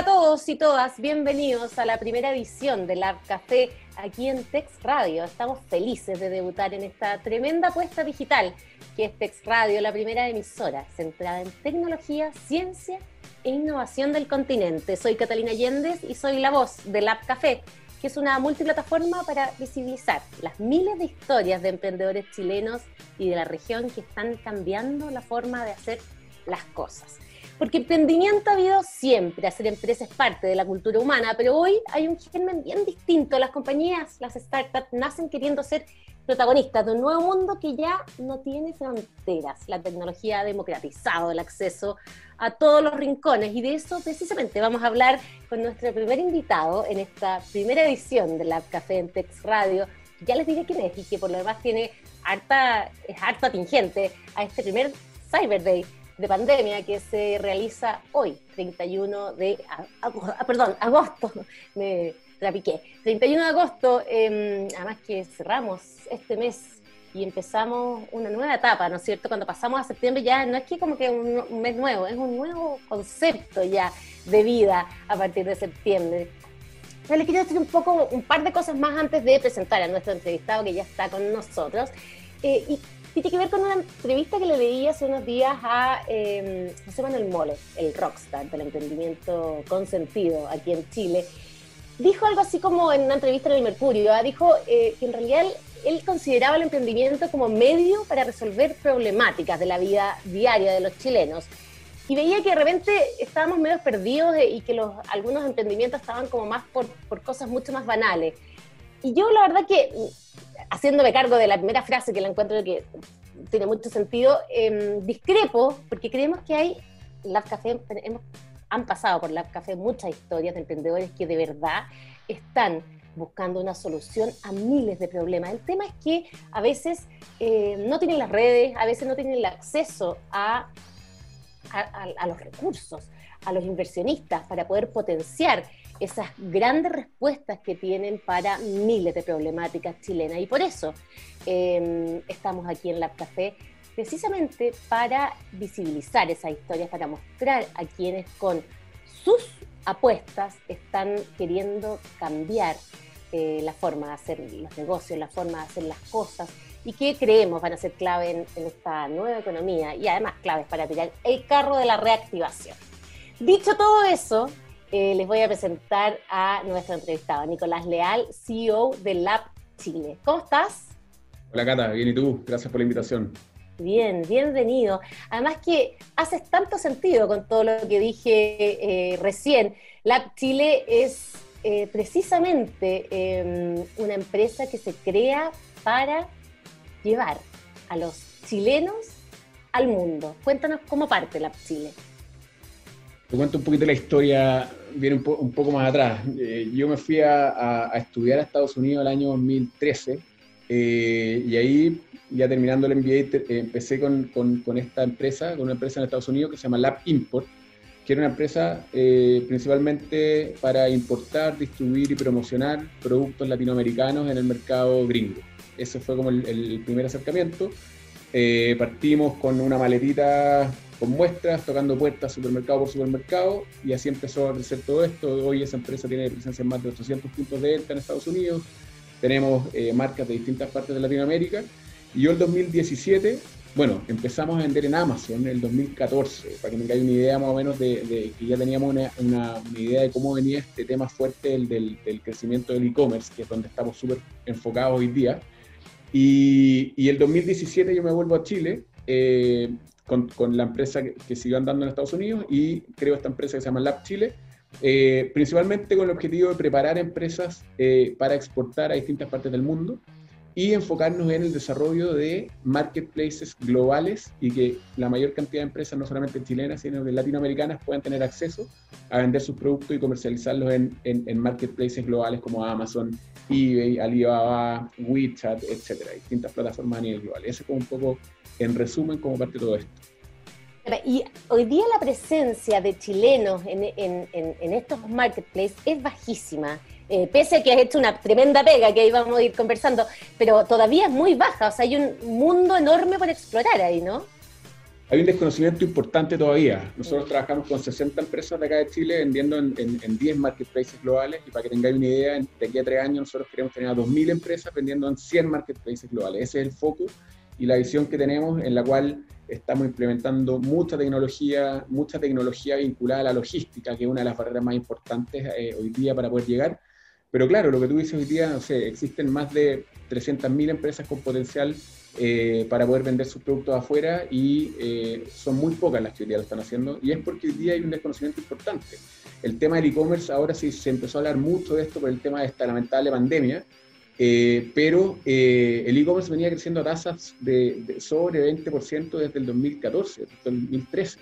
Hola a todos y todas, bienvenidos a la primera edición de Lab Café aquí en Tex Radio. Estamos felices de debutar en esta tremenda apuesta digital que es Tex Radio, la primera emisora centrada en tecnología, ciencia e innovación del continente. Soy Catalina Yéndez y soy la voz de Lab Café, que es una multiplataforma para visibilizar las miles de historias de emprendedores chilenos y de la región que están cambiando la forma de hacer las cosas. Porque emprendimiento ha habido siempre, hacer empresas es parte de la cultura humana, pero hoy hay un germen bien distinto. Las compañías, las startups, nacen queriendo ser protagonistas de un nuevo mundo que ya no tiene fronteras. La tecnología ha democratizado el acceso a todos los rincones y de eso precisamente vamos a hablar con nuestro primer invitado en esta primera edición de la Café en Tex Radio. Ya les diré quién es y que por lo demás tiene harta, es harta atingente a este primer Cyber Day de pandemia que se realiza hoy, 31 de ah, perdón, agosto, me trapiqué. 31 de agosto, em, además que cerramos este mes y empezamos una nueva etapa, ¿no es cierto? Cuando pasamos a septiembre ya no es que como que un, un mes nuevo, es un nuevo concepto ya de vida a partir de septiembre. Yo le quiero decir un poco, un par de cosas más antes de presentar a nuestro entrevistado que ya está con nosotros. Eh, y tiene que ver con una entrevista que le leí hace unos días a eh, José Manuel Mole, el rockstar del emprendimiento consentido aquí en Chile. Dijo algo así como en una entrevista en el Mercurio, ¿ah? dijo eh, que en realidad él, consideraba el emprendimiento como medio para resolver problemáticas de la vida diaria de los chilenos. Y veía que de repente estábamos medio perdidos y que los, algunos emprendimientos estaban como más por, por cosas mucho más banales. Y yo la verdad que haciéndome cargo de la primera frase que la encuentro que tiene mucho sentido, em, discrepo porque creemos que hay, Lab Café, han pasado por Lab Café muchas historias de emprendedores que de verdad están buscando una solución a miles de problemas. El tema es que a veces eh, no tienen las redes, a veces no tienen el acceso a, a los recursos, a los inversionistas para poder potenciar esas grandes respuestas que tienen para miles de problemáticas chilenas. Y por eso em, estamos aquí en Lab Café, precisamente para visibilizar esas historias, para mostrar a quienes con sus apuestas están queriendo cambiar eh, la forma de hacer los negocios, la forma de hacer las cosas y que creemos van a ser clave en, en esta nueva economía y además claves para tirar el carro de la reactivación. Dicho todo eso, eh, les voy a presentar a nuestro entrevistado, Nicolás Leal, CEO de Lab Chile. ¿Cómo estás? Hola Cata, bien y tú, gracias por la invitación. Bien, bienvenido. Además que haces tanto sentido con todo lo que dije eh, recién. Lab Chile es eh, precisamente em, una empresa que se crea para llevar a los chilenos al mundo. Cuéntanos cómo parte Lab Chile. Te cuento un poquito la historia, viene un, poco más atrás. Eh, yo me fui a, estudiar a Estados Unidos el año 2013 eh, y ahí, ya terminando el MBA, eh, empecé con, esta empresa, con una empresa en Estados Unidos que se llama Lab Import, que era una empresa principalmente para importar, distribuir y promocionar productos latinoamericanos en el mercado gringo. Ese fue como el, primer acercamiento. partimos con una maletita con muestras, tocando puertas supermercado por supermercado, y así empezó a crecer todo esto. Hoy esa empresa tiene presencia en más de 800 puntos de venta en Estados Unidos, tenemos eh, marcas de distintas partes de Latinoamérica, y yo el 2017, bueno, empezamos a vender en Amazon en el 2014, para que caiga una idea más o menos de, que ya teníamos una, una, idea de cómo venía este tema fuerte del, del, crecimiento del e-commerce, que es donde estamos súper enfocados hoy día. Y, y el 2017 yo me vuelvo a Chile, eh, con, la empresa que, siguió andando en Estados Unidos y creo esta empresa que se llama Lab Chile, eh, principalmente con el objetivo de preparar empresas eh, para exportar a distintas partes del mundo y enfocarnos en el desarrollo de marketplaces globales y que la mayor cantidad de empresas, no solamente chilenas, sino de latinoamericanas, puedan tener acceso a vender sus productos y comercializarlos en, en, marketplaces globales como Amazon, eBay, Alibaba, WeChat, etcétera, distintas plataformas a nivel global. Eso es como un poco, en resumen, como parte de todo esto. Y hoy día la presencia de chilenos en, en, en estos marketplaces es bajísima. Eh, pese a que has hecho una tremenda pega que íbamos a ir conversando, pero todavía es muy baja, o sea, hay un mundo enorme por explorar ahí, ¿no? hay un desconocimiento importante todavía. Nosotros trabajamos con 60 empresas de acá de Chile vendiendo en, en, 10 marketplaces globales y para que tengáis una idea, de aquí a tres años nosotros queremos tener a 2.000 empresas vendiendo en 100 marketplaces globales. Ese es el foco y la visión que tenemos en la cual estamos implementando mucha tecnología, mucha tecnología vinculada a la logística, que es una de las barreras más importantes eh, hoy día para poder llegar. Pero claro, lo que tú dices hoy día, no sé, existen más de 300.000 empresas con potencial eh, para poder vender sus productos afuera y eh, son muy pocas las que hoy día lo están haciendo y es porque hoy día hay un desconocimiento importante. El tema del e-commerce ahora sí se empezó a hablar mucho de esto por el tema de esta lamentable pandemia, eh, pero el e-commerce venía creciendo a tasas de, de sobre 20% desde el 2014, desde el 2013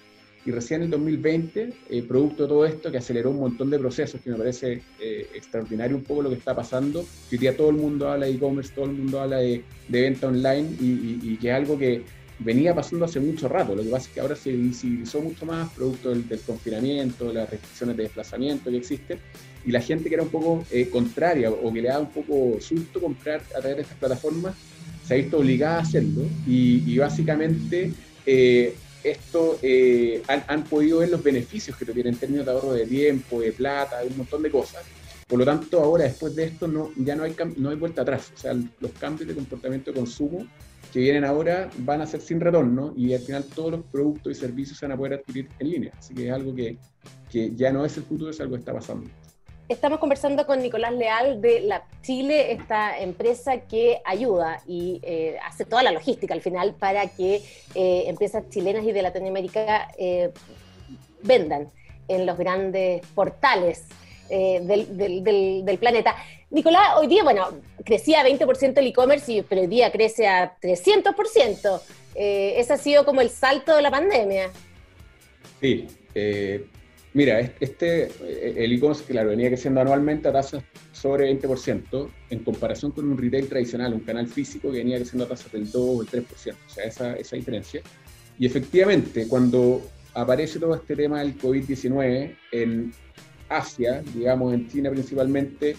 y recién en el 2020, eh, producto de todo esto que aceleró un montón de procesos, que me parece eh, extraordinario un poco lo que está pasando, que hoy día todo el mundo habla de e-commerce, todo el mundo habla de, venta online y, que es algo que venía pasando hace mucho rato, lo que pasa es que ahora se visibilizó mucho más producto del, confinamiento, las restricciones de desplazamiento que existen, y la gente que era un poco eh, contraria o que le da un poco susto comprar a través de estas plataformas, se ha visto obligada a hacerlo y básicamente esto eh, han, podido ver los beneficios que tiene en términos de ahorro de tiempo, de plata, de un montón de cosas. Por lo tanto, ahora, después de esto, no, ya no hay, no hay vuelta atrás. O sea, los cambios de comportamiento de consumo que vienen ahora van a ser sin retorno y al final todos los productos y servicios se van a poder adquirir en línea. Así que es algo que, que ya no es el futuro, es algo que está pasando. Estamos conversando con Nicolás Leal de la Chile, esta empresa que ayuda y eh, hace toda la logística al final para que eh, empresas chilenas y de Latinoamérica eh, vendan en los grandes portales del, planeta. Nicolás, hoy día, bueno, crecía a 20% el e-commerce, pero hoy día crece a 300%. ese ha sido como el salto de la pandemia. Sí, Mira, este, eh, el e-commerce, claro, venía creciendo anualmente a tasas sobre 20%, en comparación con un retail tradicional, un canal físico que venía creciendo a tasas del 2 o el 3%, o sea, esa, esa diferencia. Y efectivamente, cuando aparece todo este tema del COVID-19 en Asia, digamos en China principalmente,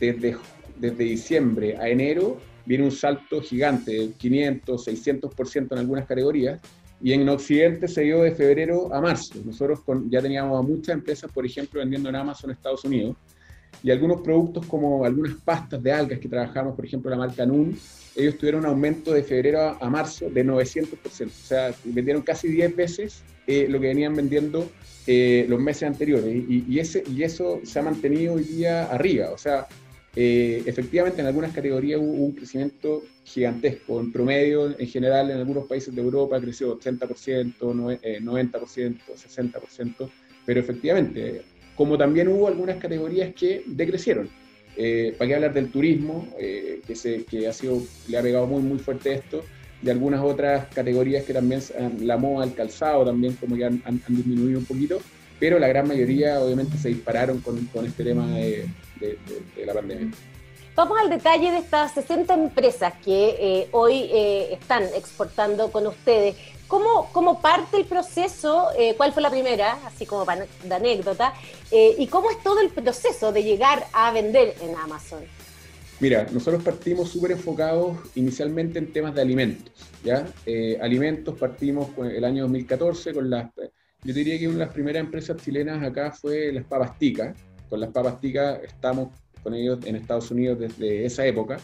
desde, desde diciembre a enero, viene un salto gigante, 500, 600% en algunas categorías, y en Occidente se dio de febrero a marzo. Nosotros ya teníamos a muchas empresas, por ejemplo, vendiendo en Amazon Estados Unidos, y algunos productos como algunas pastas de algas que trabajamos, por ejemplo, la marca Nun, ellos tuvieron un aumento de febrero a, marzo de 900%. O sea, vendieron casi 10 veces eh, lo que venían vendiendo eh, los meses anteriores. Y, y, ese, y eso se ha mantenido hoy día arriba. O sea, eh, efectivamente en algunas categorías hubo un crecimiento gigantesco. En promedio, en general, en algunos países de Europa creció 80%, 90%, 60%, pero efectivamente, como también hubo algunas categorías que decrecieron. Eh, ¿Para qué hablar del turismo, eh, que, se, que ha sido, le ha pegado muy, muy fuerte esto? Y algunas otras categorías que también, la moda, el calzado, también como que han, han, disminuido un poquito, pero la gran mayoría obviamente se dispararon con, con este tema de, de, la pandemia. Vamos al detalle de estas 60 empresas que eh, hoy eh, están exportando con ustedes. ¿Cómo, ¿Cómo, parte el proceso? Eh, ¿Cuál fue la primera? Así como de anécdota. ¿Y cómo es todo el proceso de llegar a vender en Amazon? Mira, nosotros partimos súper enfocados inicialmente en temas de alimentos. ¿ya? alimentos partimos el año 2014 con las... Yo diría que una de las primeras empresas chilenas acá fue las papas con las papas ticas estamos con ellos en Estados Unidos desde esa época.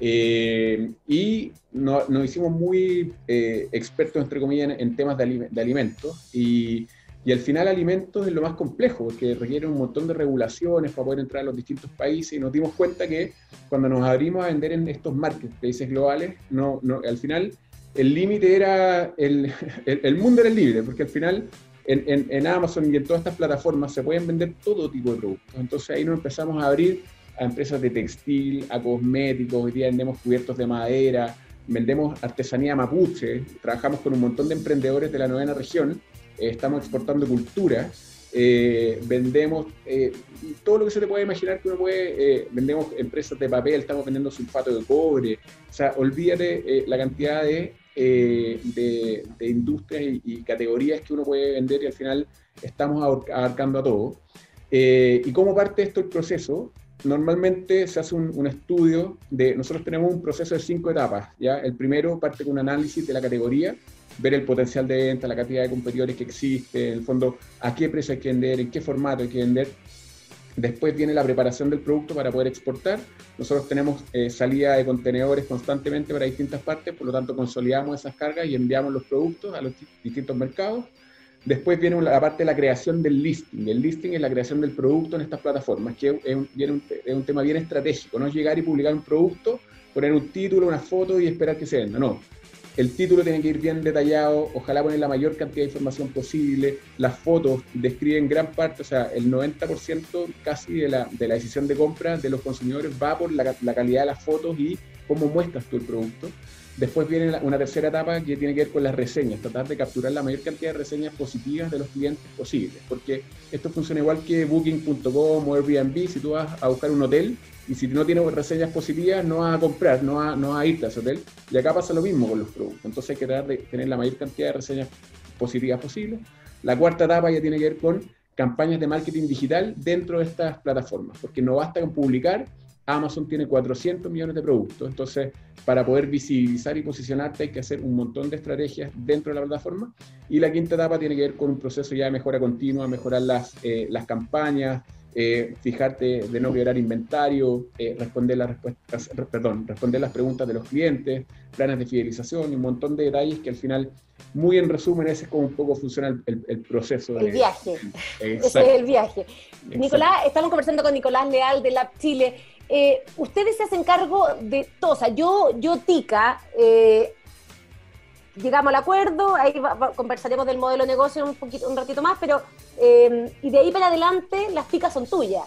Eh, y nos hicimos muy eh, expertos, entre comillas, en, temas de, alimentos. Y, y, al final alimentos es lo más complejo, porque requiere un montón de regulaciones para poder entrar a los distintos países. Y nos dimos cuenta que cuando nos abrimos a vender en estos marketplaces globales, no, no, al final el límite era, el, el, el, mundo era libre, porque al final en, Amazon y en todas estas plataformas se pueden vender todo tipo de productos. Entonces ahí nos empezamos a abrir a empresas de textil, a cosméticos, hoy día vendemos cubiertos de madera, vendemos artesanía mapuche, trabajamos con un montón de emprendedores de la novena región, eh, estamos exportando cultura, eh, vendemos eh, todo lo que se te puede imaginar que uno puede, vendemos empresas de papel, estamos vendiendo sulfato de cobre, o sea, olvídate la cantidad de eh, de, industrias y, categorías que uno puede vender y al final estamos abarcando a todo. Eh, y como parte de esto el proceso, normalmente se hace un, estudio de, nosotros tenemos un proceso de cinco etapas, ¿ya? El primero parte con un análisis de la categoría, ver el potencial de venta, la cantidad de competidores que existe, en el fondo, a qué precio hay que vender, en qué formato hay que vender. Después viene la preparación del producto para poder exportar. Nosotros tenemos eh, salida de contenedores constantemente para distintas partes, por lo tanto consolidamos esas cargas y enviamos los productos a los distintos mercados. Después viene la parte de la creación del listing. El listing es la creación del producto en estas plataformas, que es un, es un tema bien estratégico. No es llegar y publicar un producto, poner un título, una foto y esperar que se venda. No, el título tiene que ir bien detallado, ojalá poner la mayor cantidad de información posible. Las fotos describen gran parte, o sea, el 90% casi de la, de la, decisión de compra de los consumidores va por la, la, calidad de las fotos y cómo muestras tú el producto. Después viene una tercera etapa que tiene que ver con las reseñas, tratar de capturar la mayor cantidad de reseñas positivas de los clientes posibles, porque esto funciona igual que Booking.com o Airbnb, si tú vas a buscar un hotel, y si no tienes reseñas positivas, no vas a comprar, no vas, a irte a ese hotel. Y acá pasa lo mismo con los productos. Entonces hay que tratar de tener la mayor cantidad de reseñas positivas posible. La cuarta etapa ya tiene que ver con campañas de marketing digital dentro de estas plataformas, porque no basta con publicar, Amazon tiene 400 millones de productos, entonces para poder visibilizar y posicionarte hay que hacer un montón de estrategias dentro de la plataforma. Y la quinta etapa tiene que ver con un proceso ya de mejora continua, mejorar las, eh, las campañas, eh, fijarte de no violar inventario, eh, responder, las respuestas, perdón, responder las preguntas de los clientes, planes de fidelización y un montón de detalles que al final, muy en resumen, ese es como un poco funciona el, proceso. El viaje. Ese es el viaje. Nicolás, estamos conversando con Nicolás Leal de Lab Chile. Eh, ustedes se hacen cargo de todo, o sea, yo, yo Tica, llegamos al acuerdo, ahí conversaremos del modelo de negocio un, poquito, un ratito más, pero eh, y de ahí para adelante las ticas son tuyas,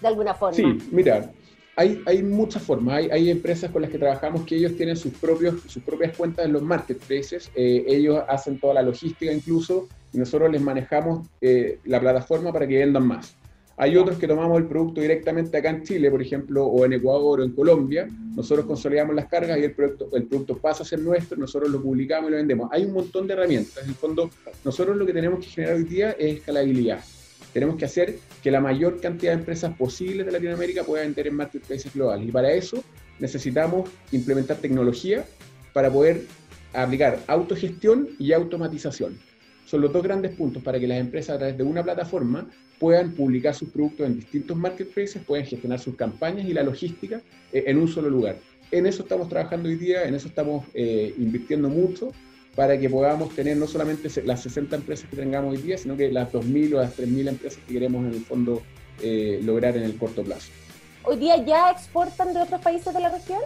de alguna forma. Sí, mira, hay, hay muchas formas. Hay, hay, empresas con las que trabajamos que ellos tienen sus, propios, sus propias cuentas en los marketplaces, eh, ellos hacen toda la logística incluso, y nosotros les manejamos eh, la plataforma para que vendan más. Hay otros que tomamos el producto directamente acá en Chile, por ejemplo, o en Ecuador o en Colombia. Nosotros consolidamos las cargas y el producto, el producto pasa a ser nuestro, nosotros lo publicamos y lo vendemos. Hay un montón de herramientas. En el fondo, nosotros lo que tenemos que generar hoy día es escalabilidad. Tenemos que hacer que la mayor cantidad de empresas posibles de Latinoamérica puedan vender en marketplaces globales. Y para eso necesitamos implementar tecnología para poder aplicar autogestión y automatización son los dos grandes puntos para que las empresas a través de una plataforma puedan publicar sus productos en distintos marketplaces, puedan gestionar sus campañas y la logística eh, en un solo lugar. En eso estamos trabajando hoy día, en eso estamos eh, invirtiendo mucho para que podamos tener no solamente las 60 empresas que tengamos hoy día, sino que las 2.000 o las 3.000 empresas que queremos en el fondo eh, lograr en el corto plazo. ¿Hoy día ya exportan de otros países de la región?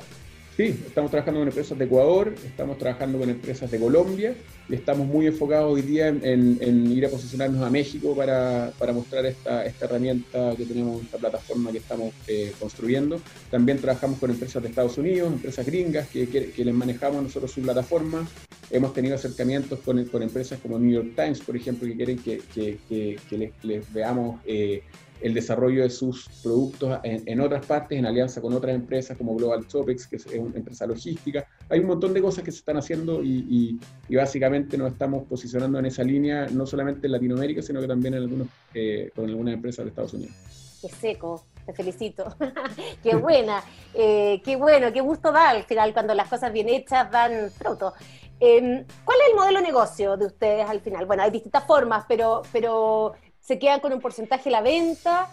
Sí, estamos trabajando con empresas de Ecuador, estamos trabajando con empresas de Colombia y estamos muy enfocados hoy día en, ir a posicionarnos a México para, mostrar esta, herramienta que tenemos, esta plataforma que estamos eh, construyendo. También trabajamos con empresas de Estados Unidos, empresas gringas que, les manejamos nosotros su plataforma. Hemos tenido acercamientos con, empresas como New York Times, por ejemplo, que quieren que, les, veamos. Eh, el desarrollo de sus productos en, otras partes, en alianza con otras empresas como Global Topics, que es una empresa logística. Hay un montón de cosas que se están haciendo y, básicamente nos estamos posicionando en esa línea, no solamente en Latinoamérica, sino que también en algunos, eh, con algunas empresas de Estados Unidos. Qué seco, te felicito. qué buena, eh, qué bueno, qué gusto da al final cuando las cosas bien hechas dan fruto. Em, ¿Cuál es el modelo de negocio de ustedes al final? Bueno, hay distintas formas, pero, pero se quedan con un porcentaje de la venta.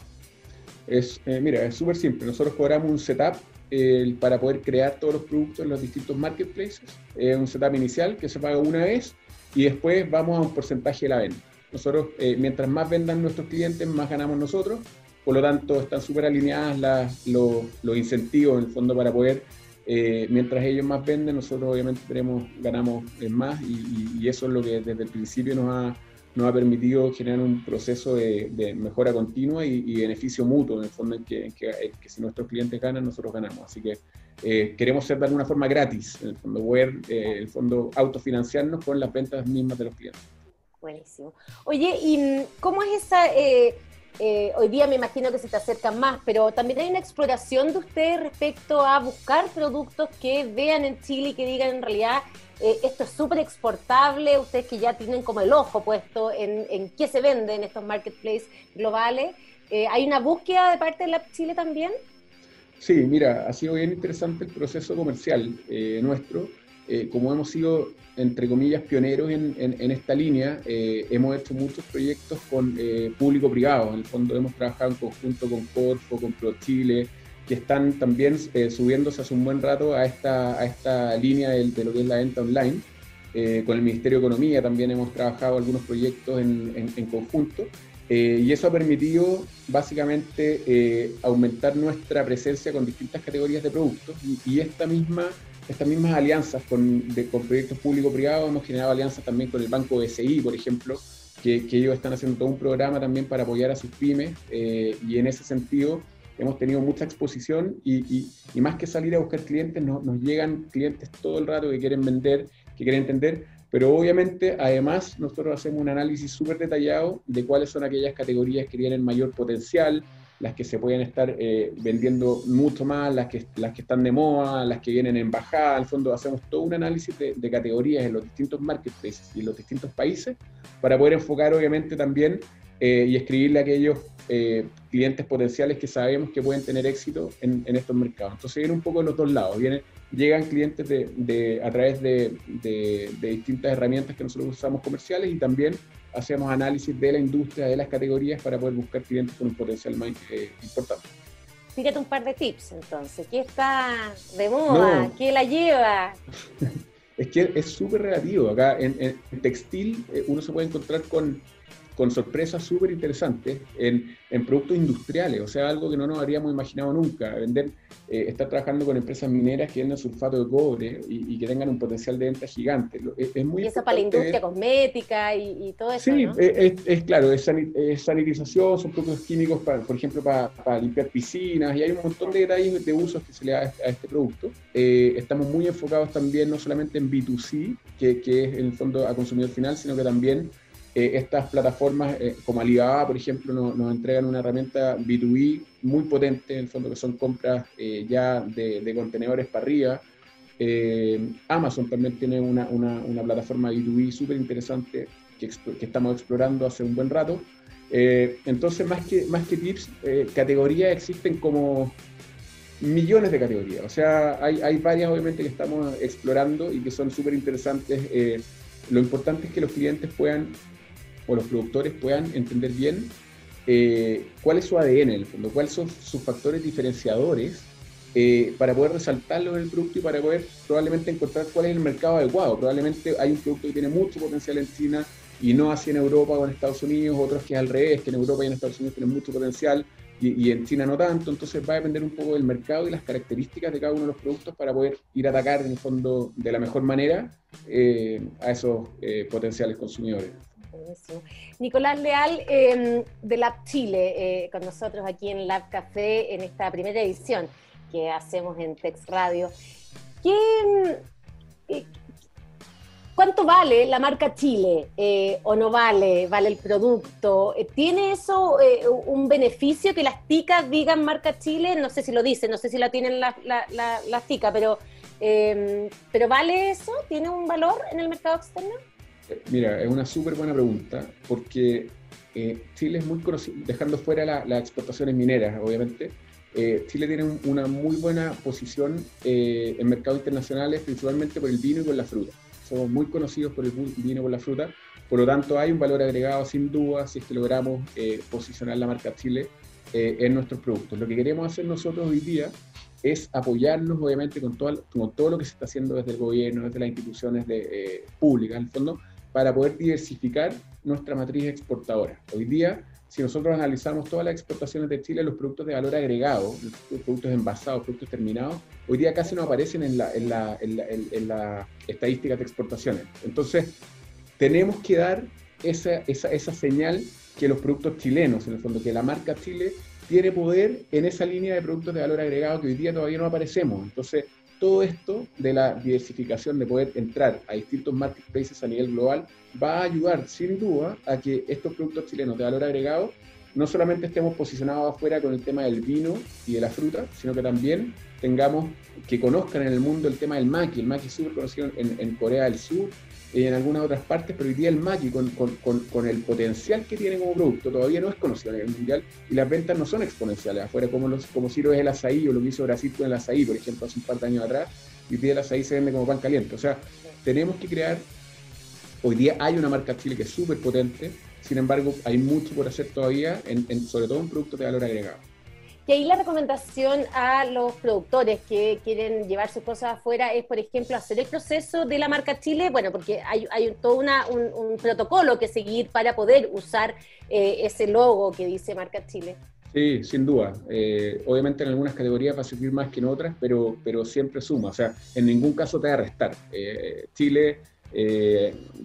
Es, eh, mira, es súper simple. Nosotros cobramos un setup para poder crear todos los productos en los distintos marketplaces. Es un setup inicial que se paga una vez y después vamos a un porcentaje de la venta. Nosotros, eh, mientras más vendan nuestros clientes, más ganamos nosotros. Por lo tanto, están súper alineadas los, incentivos en el fondo para poder, eh, mientras ellos más venden, nosotros obviamente tenemos, ganamos más y, y, eso es lo que desde el principio nos ha nos ha permitido generar un proceso de, mejora continua y, beneficio mutuo, en el fondo, en que, si nuestros clientes ganan, nosotros ganamos. Así que eh, queremos ser de alguna forma gratis, en el fondo, poder, eh, el fondo, autofinanciarnos con las ventas mismas de los clientes. Buenísimo. Oye, ¿y cómo es esa... Eh, hoy día me imagino que se te acercan más, pero también hay una exploración de ustedes respecto a buscar productos que vean en Chile y que digan en realidad eh, esto es súper exportable, ustedes que ya tienen como el ojo puesto en, en qué se vende en estos marketplaces globales. Eh, ¿Hay una búsqueda de parte de la Chile también? Sí, mira, ha sido bien interesante el proceso comercial eh, como hemos sido, entre comillas, pioneros en, en, esta línea, hemos hecho muchos proyectos con público-privado. En el fondo hemos trabajado en conjunto con Corfo, con ProChile, que están también subiéndose hace un buen rato a esta, a esta línea de, de lo que es la venta online. con el Ministerio de Economía también hemos trabajado algunos proyectos en, en conjunto. Eh, y eso ha permitido básicamente eh, aumentar nuestra presencia con distintas categorías de productos y, esta misma, estas mismas alianzas con, con proyectos público-privados, hemos generado alianzas también con el Banco BCI, por ejemplo, que, que, ellos están haciendo todo un programa también para apoyar a sus pymes eh, y en ese sentido hemos tenido mucha exposición y, y, más que salir a buscar clientes, nos llegan clientes todo el rato que quieren vender, que quieren entender, pero obviamente, además, nosotros hacemos un análisis súper detallado de cuáles son aquellas categorías que tienen mayor potencial, las que se pueden estar eh, vendiendo mucho más, las que, las que están de moda, las que vienen en bajada. Al fondo, hacemos todo un análisis de, categorías en los distintos marketplaces y en los distintos países para poder enfocar, obviamente, también eh, y escribirle a aquellos eh, clientes potenciales que sabemos que pueden tener éxito en, estos mercados. Entonces, viene un poco de los dos lados. Viene llegan clientes de, a través de, distintas herramientas que nosotros usamos comerciales y también hacemos análisis de la industria, de las categorías para poder buscar clientes con un potencial más eh, importante. Fíjate un par de tips entonces. ¿Qué está de moda? ¿Qué la lleva? es que es súper relativo. Acá en, textil eh, uno se puede encontrar con con sorpresas súper interesantes en, en, productos industriales, o sea, algo que no nos habríamos imaginado nunca, vender, eh, estar trabajando con empresas mineras que venden sulfato de cobre y, que tengan un potencial de venta gigante. Es, muy y eso para la industria cosmética y, todo eso. Sí, es, claro, es, sanitización, son productos químicos, para, por ejemplo, para, limpiar piscinas, y hay un montón de detalles de usos que se le da a este producto. Eh, estamos muy enfocados también no solamente en B2C, que, que es en el fondo a consumidor final, sino que también eh, estas plataformas eh, como Alibaba, por ejemplo, nos, entregan una herramienta B2B muy potente, en el fondo que son compras eh, ya de, contenedores para arriba. Amazon también tiene una, una, plataforma B2B súper interesante que, que, estamos explorando hace un buen rato. entonces, más que, más que tips, categorías existen como millones de categorías. O sea, hay, hay varias obviamente que estamos explorando y que son súper interesantes. lo importante es que los clientes puedan o los productores puedan entender bien eh, cuál es su ADN en el fondo, cuáles son sus factores diferenciadores eh, para poder resaltarlo en el producto y para poder probablemente encontrar cuál es el mercado adecuado. Probablemente hay un producto que tiene mucho potencial en China y no así en Europa o en Estados Unidos, otros que es al revés, que en Europa y en Estados Unidos tienen mucho potencial y, en China no tanto, entonces va a depender un poco del mercado y las características de cada uno de los productos para poder ir a atacar en el fondo de la mejor manera eh, a esos potenciales consumidores. Nicolás Leal em, de Lab Chile, eh, con nosotros aquí en Lab Café en esta primera edición que hacemos en Tex Radio. Em, eh, ¿Cuánto vale la marca Chile eh, o no vale? ¿Vale el producto? ¿Tiene eso un beneficio que las ticas digan marca Chile? No sé si lo dicen, no sé si la tienen las la, ticas, pero, em, pero ¿vale eso? ¿Tiene un valor en el mercado externo? Mira, es una súper buena pregunta porque eh, Chile es muy conocido, dejando fuera las exportaciones mineras, obviamente, eh, Chile tiene una muy buena posición eh, en mercados internacionales, principalmente por el vino y por la fruta. Somos muy conocidos por el vino y por la fruta, por lo tanto hay un valor agregado sin duda si es que logramos posicionar la marca Chile en nuestros productos. Lo que queremos hacer nosotros hoy día es apoyarnos obviamente con todo, con todo lo que se está haciendo desde el gobierno, desde las instituciones de, públicas, en el fondo, para poder diversificar nuestra matriz exportadora. Hoy día, si nosotros analizamos todas las exportaciones de Chile, los productos de valor agregado, los productos envasados, productos terminados, hoy día casi no aparecen en la, en la, en la, estadística de exportaciones. Entonces, tenemos que dar esa, esa, esa señal que los productos chilenos, en el fondo, que la marca Chile tiene poder en esa línea de productos de valor agregado que hoy día todavía no aparecemos. Entonces, todo esto de la diversificación, de poder entrar a distintos marketplaces a nivel global, va a ayudar sin duda a que estos productos chilenos de valor agregado no solamente estemos posicionados afuera con el tema del vino y de la fruta, sino que también tengamos que conozcan en el mundo el tema del maqui. El maqui es súper conocido en, Corea del Sur en algunas otras partes, pero hoy día el maqui, con, con, con, el potencial que tiene como producto, todavía no es conocido a nivel mundial y las ventas no son exponenciales afuera, como, los, como es el azaí o lo que hizo Brasil con el azaí, por ejemplo, hace un par de años atrás. y día las ahí se vende como pan caliente. O sea, tenemos que crear, hoy día hay una marca Chile que es súper potente, sin embargo hay mucho por hacer todavía, en, sobre todo en productos de valor agregado. Y ahí la recomendación a los productores que quieren llevar sus cosas afuera es, por ejemplo, hacer el proceso de la marca Chile, bueno, porque hay, hay todo una, un, protocolo que seguir para poder usar eh, ese logo que dice marca Chile. Sí, sin duda. Eh, obviamente en algunas categorías va a servir más que en otras, pero, pero siempre suma. O sea, en ningún caso te va a restar. Eh, Chile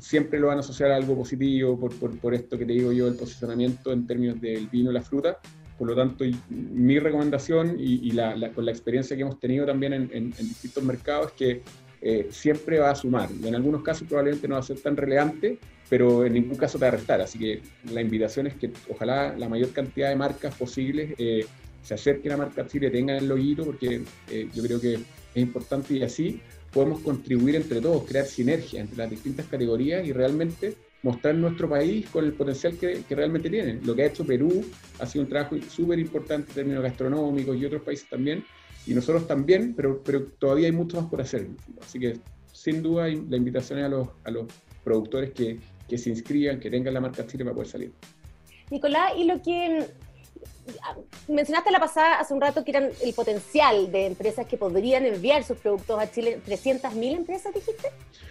siempre lo van a asociar a algo positivo por, por, por, esto que te digo yo, el posicionamiento en términos del vino y la fruta. Por lo tanto, mi recomendación y, con la experiencia que hemos tenido también en, distintos mercados es que eh, siempre va a sumar. En algunos casos probablemente no va a ser tan relevante, pero en ningún caso te va a restar. Así que la invitación es que ojalá la mayor cantidad de marcas posibles eh, se acerquen a marca Chile, tengan el loguito, porque eh, yo creo que es importante y así podemos contribuir entre todos, crear sinergia entre las distintas categorías y realmente mostrar nuestro país con el potencial que, realmente tiene. Lo que ha hecho Perú ha sido un trabajo súper importante en términos gastronómicos y otros países también, y nosotros también, pero, pero todavía hay mucho más por hacer. Así que sin duda la invitación es a los, a los productores que, que se inscriban, que tengan la marca Chile para poder salir. Nicolás, y lo que mencionaste la pasada hace un rato que eran el potencial de empresas que podrían enviar sus productos a Chile. ¿300.000 empresas dijiste?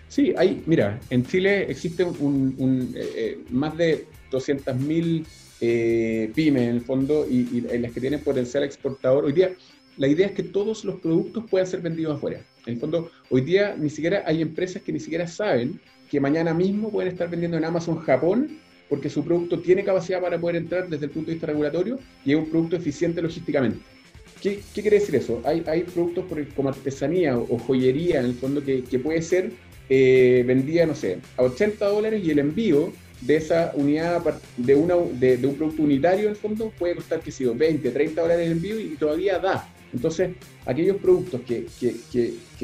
Sí, hay, mira, en Chile existen un, eh, eh, más de 200.000 eh, pymes en el fondo y, en las que tienen potencial exportador. Hoy día, la idea es que todos los productos puedan ser vendidos afuera. En el fondo, hoy día ni siquiera hay empresas que ni siquiera saben que mañana mismo pueden estar vendiendo en Amazon Japón porque su producto tiene capacidad para poder entrar desde el punto de vista regulatorio y es un producto eficiente logísticamente. ¿Qué, quiere decir eso? Hay, hay productos como artesanía o, joyería, en el fondo, que, puede ser eh, vendida, no sé, a 80 dólares y el envío de esa unidad, de, una, de, un producto unitario, en el fondo, puede costar, que sido 20, 30 dólares el envío y todavía da. Entonces, aquellos productos que,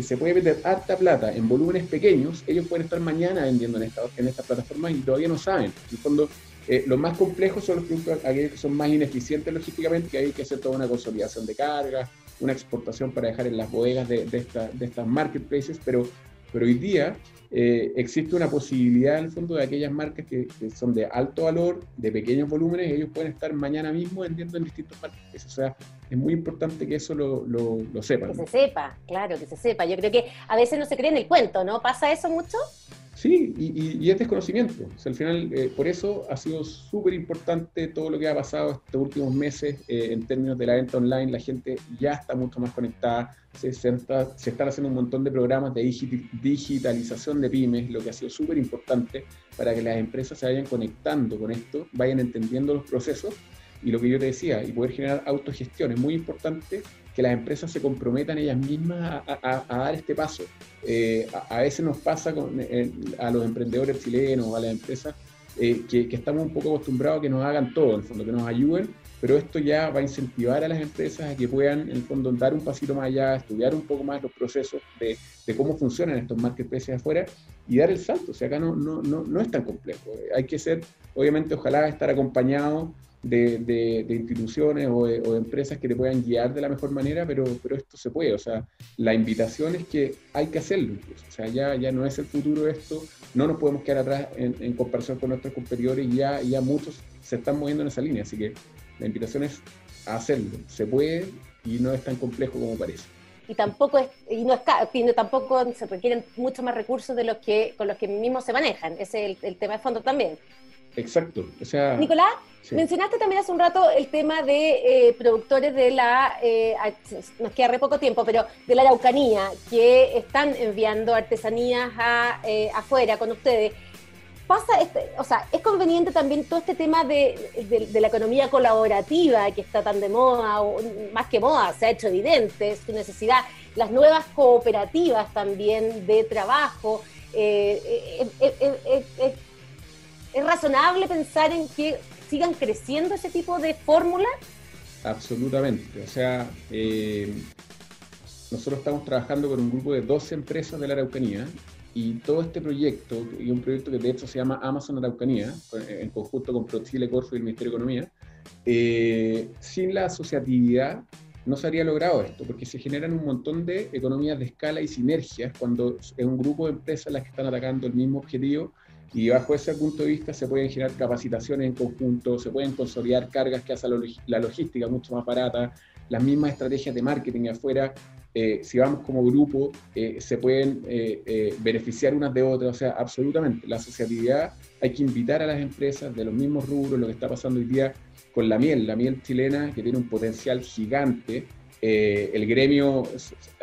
se puede vender harta plata en volúmenes pequeños, ellos pueden estar mañana vendiendo en esta, en esta plataforma y todavía no saben. En el fondo, eh, los más complejos son los productos aquellos que son más ineficientes logísticamente, que hay que hacer toda una consolidación de carga, una exportación para dejar en las bodegas de, estas marketplaces, pero, hoy día eh, existe una posibilidad en el fondo de aquellas marcas que, son de alto valor, de pequeños volúmenes, ellos pueden estar mañana mismo vendiendo en distintos marketplaces. O sea, es muy importante que eso lo, lo, lo sepan. Que se sepa, claro, que se sepa. Yo creo que a veces no se cree en el cuento, ¿no? ¿Pasa eso mucho? Sí, y, y, es desconocimiento. O sea, al final, eh, por eso ha sido súper importante todo lo que ha pasado estos últimos meses eh, en términos de la venta online. La gente ya está mucho más conectada. Se, se, se están haciendo un montón de programas de digitalización de pymes, lo que ha sido súper importante para que las empresas se vayan conectando con esto, vayan entendiendo los procesos y lo que yo te decía, y poder generar autogestión. Es muy importante que las empresas se comprometan ellas mismas a, dar este paso. Eh, a, veces nos pasa con, a los emprendedores chilenos, a las empresas, eh, que, estamos un poco acostumbrados a que nos hagan todo, en el fondo, que nos ayuden, pero esto ya va a incentivar a las empresas a que puedan, en el fondo, dar un pasito más allá, estudiar un poco más los procesos de, de cómo funcionan estos marketplaces afuera y dar el salto. O sea, acá no, no, no, no es tan complejo. Hay que ser, obviamente, ojalá estar acompañado de, instituciones o de, empresas que te puedan guiar de la mejor manera, pero, pero esto se puede. O sea, la invitación es que hay que hacerlo O sea, ya, ya no es el futuro esto, no nos podemos quedar atrás en, comparación con nuestros competidores y ya, ya muchos se están moviendo en esa línea. Así que la invitación es hacerlo. Se puede y no es tan complejo como parece. Y tampoco es, y no es tampoco se requieren mucho más recursos de los que con los que mismos se manejan. Ese es el tema de fondo también. Exacto. O sea, Nicolás, mencionaste también hace un rato el tema de eh, productores de la, eh, nos queda re poco tiempo, pero de la Araucanía, que están enviando artesanías a, eh, afuera con ustedes. Pasa, este, o sea, es conveniente también todo este tema de, la economía colaborativa que está tan de moda, o más que moda, se ha hecho evidente su necesidad, las nuevas cooperativas también de trabajo. Eh, ¿Es razonable pensar en que sigan creciendo ese tipo de fórmulas? Absolutamente. O sea, eh, nosotros estamos trabajando con un grupo de 12 empresas de la Araucanía y todo este proyecto, y un proyecto que de hecho se llama Amazon Araucanía, en conjunto con ProChile, Corfo y el Ministerio de Economía, eh, sin la asociatividad no se habría logrado esto, porque se generan un montón de economías de escala y sinergias cuando es un grupo de empresas las que están atacando el mismo objetivo y bajo ese punto de vista se pueden generar capacitaciones en conjunto, se pueden consolidar cargas que hacen la logística mucho más barata, las mismas estrategias de marketing afuera, eh, si vamos como grupo, eh, se pueden eh, beneficiar unas de otras, o sea, absolutamente. La asociatividad hay que invitar a las empresas de los mismos rubros, lo que está pasando hoy día con la miel, la miel chilena que tiene un potencial gigante. el gremio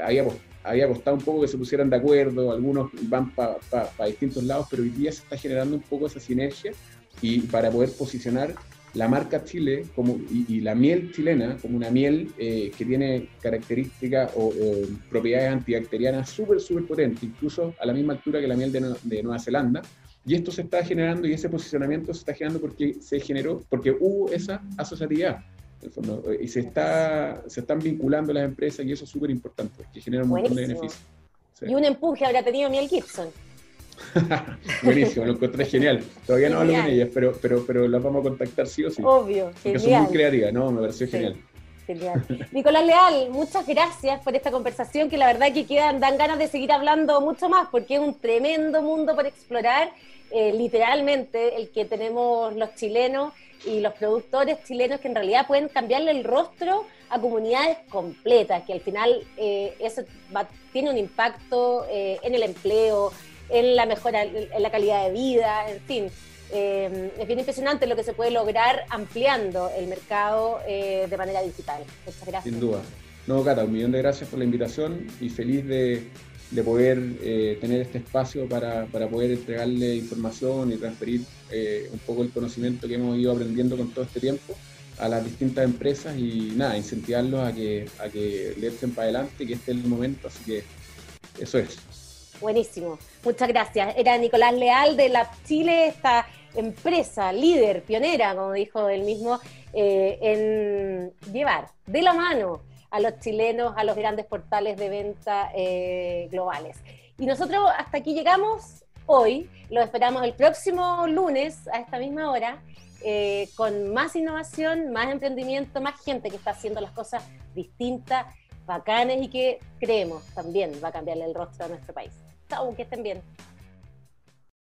había, había costado un poco que se pusieran de acuerdo, algunos van para distintos lados, pero hoy día se está generando un poco esa sinergia y para poder posicionar la marca Chile como, y, la miel chilena como una miel eh, que tiene características o, propiedades antibacterianas súper, súper potentes, incluso a la misma altura que la miel de, Nueva Zelanda. Y esto se está generando y ese posicionamiento se está generando porque se generó, porque hubo esa asociatividad. Y se, está, se están vinculando las empresas y eso es súper importante, que genera un montón de beneficios. Y un empuje habrá tenido Miel Gibson. Buenísimo, lo encontré genial. Todavía no hablo con ellas, pero, pero, pero las vamos a contactar sí o sí. Obvio, porque son muy creativas, ¿no? Me pareció genial. Nicolás Leal, muchas gracias por esta conversación que la verdad que quedan, dan ganas de seguir hablando mucho más porque es un tremendo mundo por explorar, eh, literalmente el que tenemos los chilenos y los productores chilenos que en realidad pueden cambiarle el rostro a comunidades completas, que al final eh, eso tiene un impacto eh, en el empleo, en la mejora, en la calidad de vida, en fin. Eh, es bien impresionante lo que se puede lograr ampliando el mercado eh, de manera digital. Muchas gracias. Sin duda. No, Cata, un millón de gracias por la invitación y feliz de, de poder eh, tener este espacio para, para, poder entregarle información y transferir un poco el conocimiento que hemos ido aprendiendo con todo este tiempo a las distintas empresas y nada, incentivarlos a que, a que le echen para adelante, que este es el momento, así que eso es. Buenísimo, muchas gracias. Era Nicolás Leal de la Chile, esta empresa líder, pionera, como dijo él mismo, eh, en llevar de la mano a los chilenos a los grandes portales de venta eh, globales. Y nosotros hasta aquí llegamos hoy, lo esperamos el próximo lunes a esta misma hora. Eh, con más innovación, más emprendimiento, más gente que está haciendo las cosas distintas, bacanes y que creemos también va a cambiarle el rostro a nuestro país. Chao, que estén bien.